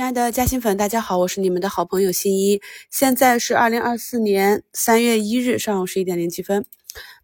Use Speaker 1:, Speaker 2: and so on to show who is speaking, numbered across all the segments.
Speaker 1: 亲爱的嘉兴粉，大家好，我是你们的好朋友新一。现在是二零二四年三月一日上午十一点零七分。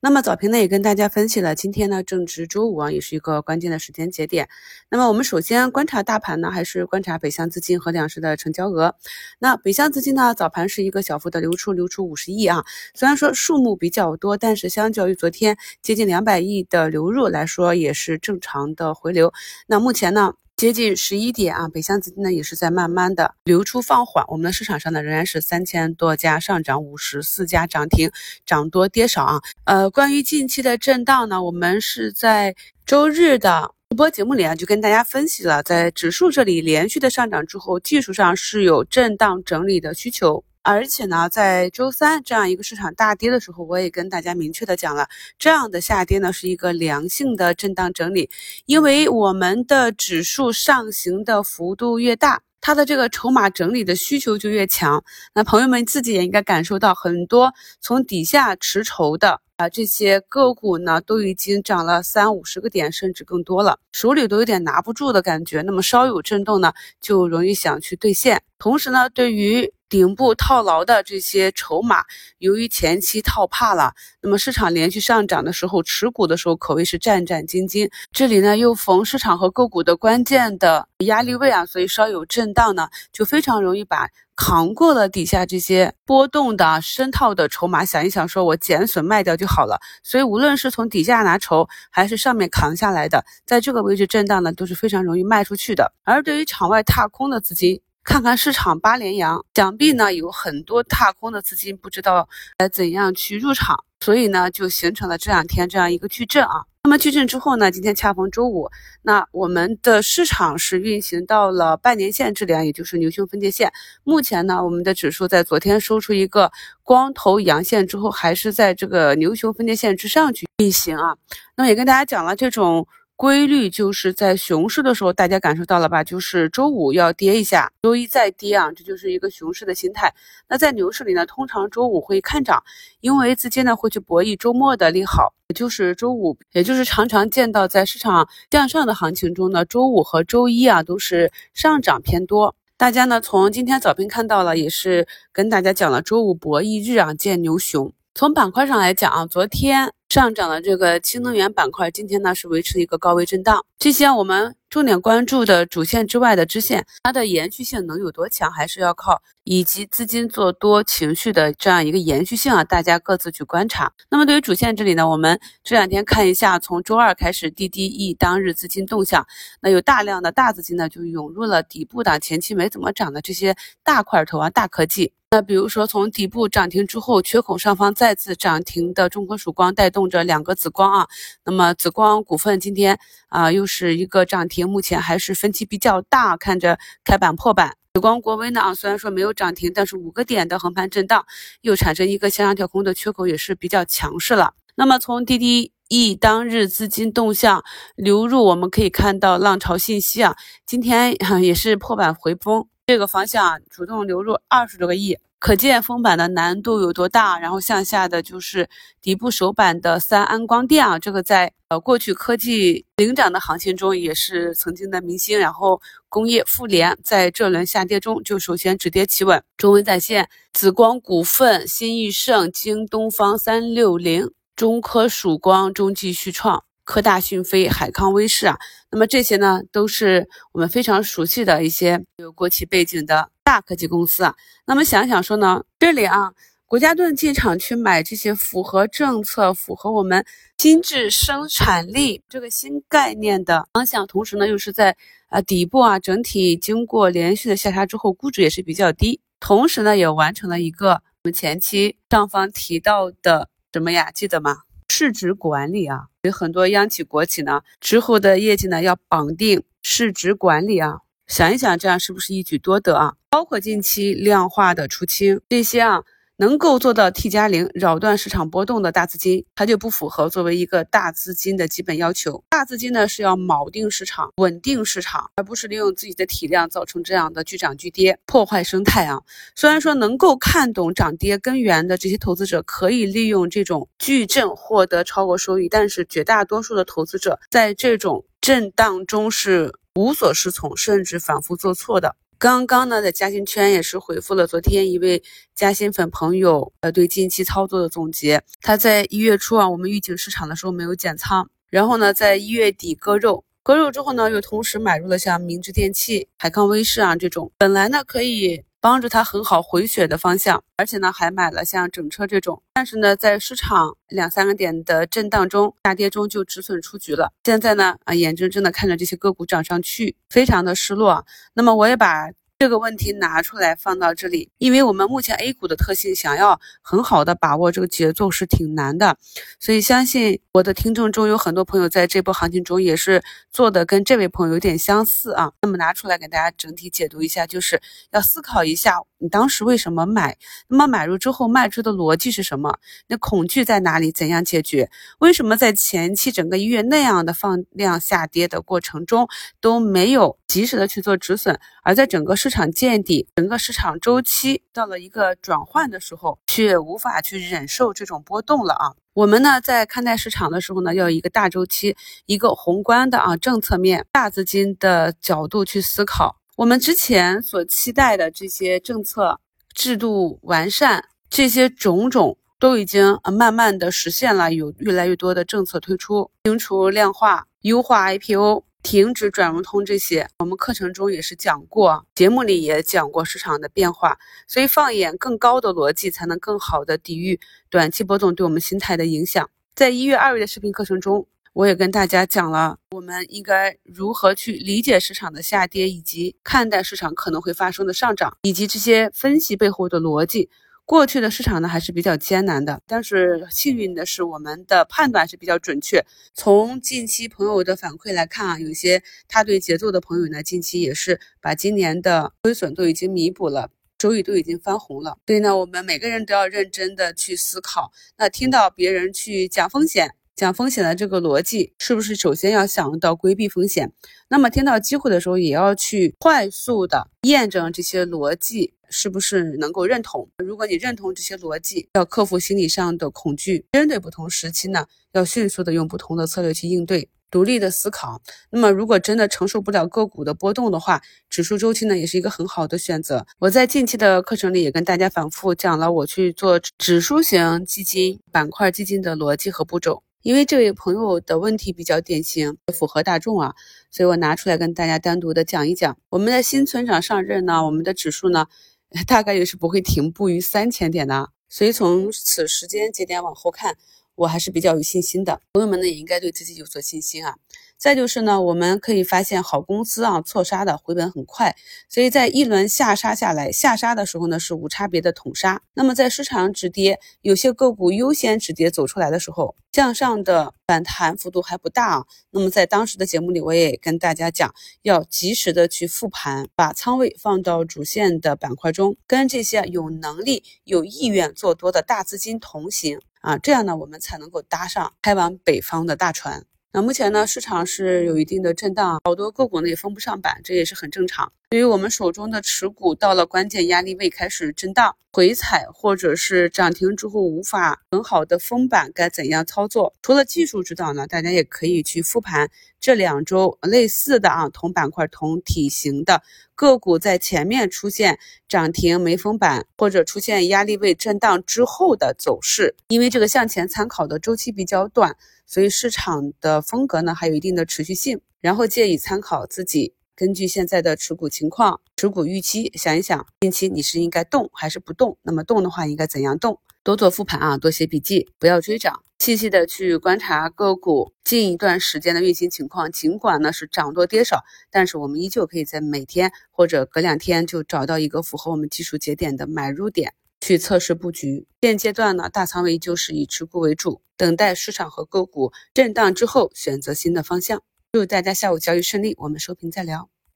Speaker 1: 那么早评呢也跟大家分析了，今天呢正值周五啊，也是一个关键的时间节点。那么我们首先观察大盘呢，还是观察北向资金和两市的成交额。那北向资金呢，早盘是一个小幅的流出，流出五十亿啊。虽然说数目比较多，但是相较于昨天接近两百亿的流入来说，也是正常的回流。那目前呢？接近十一点啊，北向资金呢也是在慢慢的流出放缓。我们的市场上呢仍然是三千多家上涨，五十四家涨停，涨多跌少啊。呃，关于近期的震荡呢，我们是在周日的直播节目里啊就跟大家分析了，在指数这里连续的上涨之后，技术上是有震荡整理的需求。而且呢，在周三这样一个市场大跌的时候，我也跟大家明确的讲了，这样的下跌呢是一个良性的震荡整理，因为我们的指数上行的幅度越大，它的这个筹码整理的需求就越强。那朋友们自己也应该感受到，很多从底下持筹的啊这些个股呢，都已经涨了三五十个点，甚至更多了，手里都有点拿不住的感觉。那么稍有震动呢，就容易想去兑现。同时呢，对于顶部套牢的这些筹码，由于前期套怕了，那么市场连续上涨的时候，持股的时候可谓是战战兢兢。这里呢又逢市场和个股的关键的压力位啊，所以稍有震荡呢，就非常容易把扛过了底下这些波动的深套的筹码，想一想说我减损卖掉就好了。所以无论是从底下拿筹，还是上面扛下来的，在这个位置震荡呢，都是非常容易卖出去的。而对于场外踏空的资金，看看市场八连阳，想必呢有很多踏空的资金不知道该怎样去入场，所以呢就形成了这两天这样一个矩阵啊。那么矩阵之后呢，今天恰逢周五，那我们的市场是运行到了半年线这里啊，也就是牛熊分界线。目前呢，我们的指数在昨天收出一个光头阳线之后，还是在这个牛熊分界线之上去运行啊。那么也跟大家讲了这种。规律就是在熊市的时候，大家感受到了吧？就是周五要跌一下，周一再跌啊，这就是一个熊市的心态。那在牛市里呢，通常周五会看涨，因为资金呢会去博弈周末的利好，也就是周五，也就是常常见到在市场向上的行情中呢，周五和周一啊都是上涨偏多。大家呢从今天早评看到了，也是跟大家讲了，周五博弈日啊见牛熊。从板块上来讲啊，昨天。上涨的这个氢能源板块，今天呢是维持一个高位震荡。这些我们重点关注的主线之外的支线，它的延续性能有多强，还是要靠以及资金做多情绪的这样一个延续性啊，大家各自去观察。那么对于主线这里呢，我们这两天看一下，从周二开始 DDE 当日资金动向，那有大量的大资金呢就涌入了底部的前期没怎么涨的这些大块头啊、大科技。那比如说，从底部涨停之后，缺口上方再次涨停的中国曙光，带动着两个紫光啊。那么紫光股份今天啊，又是一个涨停，目前还是分歧比较大，看着开板破板。紫光国威呢啊，虽然说没有涨停，但是五个点的横盘震荡，又产生一个向上跳空的缺口，也是比较强势了。那么从滴滴 E 当日资金动向流入，我们可以看到浪潮信息啊，今天 也是破板回封。这个方向主动流入二十多个亿，可见封板的难度有多大。然后向下的就是底部首板的三安光电啊，这个在呃过去科技领涨的行情中也是曾经的明星。然后工业富联在这轮下跌中就首先止跌企稳，中微在线、紫光股份、新易盛、京东方三六零、中科曙光、中继续创。科大讯飞、海康威视啊，那么这些呢，都是我们非常熟悉的一些有国企背景的大科技公司啊。那么想想说呢，这里啊，国家队进场去买这些符合政策、符合我们新质生产力这个新概念的方向，同时呢，又是在啊底部啊，整体经过连续的下杀之后，估值也是比较低，同时呢，也完成了一个我们前期上方提到的什么呀？记得吗？市值管理啊，有很多央企国企呢，之后的业绩呢要绑定市值管理啊，想一想这样是不是一举多得啊？包括近期量化的出清这些啊。能够做到 T 加零扰乱市场波动的大资金，它就不符合作为一个大资金的基本要求。大资金呢是要锚定市场、稳定市场，而不是利用自己的体量造成这样的巨涨巨跌，破坏生态啊。虽然说能够看懂涨跌根源的这些投资者可以利用这种巨震获得超额收益，但是绝大多数的投资者在这种震荡中是无所适从，甚至反复做错的。刚刚呢，在嘉兴圈也是回复了昨天一位嘉兴粉朋友呃对近期操作的总结。他在一月初啊，我们预警市场的时候没有减仓，然后呢，在一月底割肉，割肉之后呢，又同时买入了像明治电器、海康威视啊这种，本来呢可以。帮助他很好回血的方向，而且呢还买了像整车这种，但是呢在市场两三个点的震荡中、下跌中就止损出局了。现在呢啊眼睁睁的看着这些个股涨上去，非常的失落。那么我也把。这个问题拿出来放到这里，因为我们目前 A 股的特性，想要很好的把握这个节奏是挺难的，所以相信我的听众中有很多朋友在这波行情中也是做的跟这位朋友有点相似啊。那么拿出来给大家整体解读一下，就是要思考一下你当时为什么买，那么买入之后卖出的逻辑是什么？那恐惧在哪里？怎样解决？为什么在前期整个一月那样的放量下跌的过程中都没有及时的去做止损，而在整个市市场见底，整个市场周期到了一个转换的时候，却无法去忍受这种波动了啊！我们呢，在看待市场的时候呢，要一个大周期、一个宏观的啊政策面、大资金的角度去思考。我们之前所期待的这些政策制度完善，这些种种都已经慢慢的实现了，有越来越多的政策推出，清除量化、优化 IPO。停止转融通这些，我们课程中也是讲过，节目里也讲过市场的变化，所以放眼更高的逻辑，才能更好的抵御短期波动对我们心态的影响。在一月、二月的视频课程中，我也跟大家讲了，我们应该如何去理解市场的下跌，以及看待市场可能会发生的上涨，以及这些分析背后的逻辑。过去的市场呢还是比较艰难的，但是幸运的是我们的判断是比较准确。从近期朋友的反馈来看啊，有些他对节奏的朋友呢，近期也是把今年的亏损都已经弥补了，收益都已经翻红了。所以呢，我们每个人都要认真的去思考。那听到别人去讲风险。讲风险的这个逻辑，是不是首先要想到规避风险？那么听到机会的时候，也要去快速的验证这些逻辑是不是能够认同。如果你认同这些逻辑，要克服心理上的恐惧，针对不同时期呢，要迅速的用不同的策略去应对，独立的思考。那么如果真的承受不了个股的波动的话，指数周期呢，也是一个很好的选择。我在近期的课程里也跟大家反复讲了，我去做指数型基金、板块基金的逻辑和步骤。因为这位朋友的问题比较典型，符合大众啊，所以我拿出来跟大家单独的讲一讲。我们的新村长上任呢，我们的指数呢，大概率是不会停步于三千点的。所以从此时间节点往后看，我还是比较有信心的。朋友们呢，也应该对自己有所信心啊。再就是呢，我们可以发现好公司啊，错杀的回本很快，所以在一轮下杀下来，下杀的时候呢是无差别的捅杀。那么在市场止跌，有些个股优先止跌走出来的时候，向上的反弹幅度还不大啊。那么在当时的节目里，我也跟大家讲，要及时的去复盘，把仓位放到主线的板块中，跟这些有能力、有意愿做多的大资金同行啊，这样呢，我们才能够搭上开往北方的大船。那目前呢，市场是有一定的震荡，好多个股呢也封不上板，这也是很正常。对于我们手中的持股，到了关键压力位开始震荡回踩，或者是涨停之后无法很好的封板，该怎样操作？除了技术指导呢，大家也可以去复盘这两周类似的啊同板块同体型的个股在前面出现涨停没封板，或者出现压力位震荡之后的走势，因为这个向前参考的周期比较短。所以市场的风格呢，还有一定的持续性。然后建议参考自己，根据现在的持股情况、持股预期，想一想近期你是应该动还是不动？那么动的话，应该怎样动？多做复盘啊，多写笔记，不要追涨，细细的去观察个股近一段时间的运行情况。尽管呢是涨多跌少，但是我们依旧可以在每天或者隔两天就找到一个符合我们技术节点的买入点。去测试布局，现阶段呢，大仓位就是以持股为主，等待市场和个股震荡之后，选择新的方向。祝大家下午交易顺利，我们收评再聊。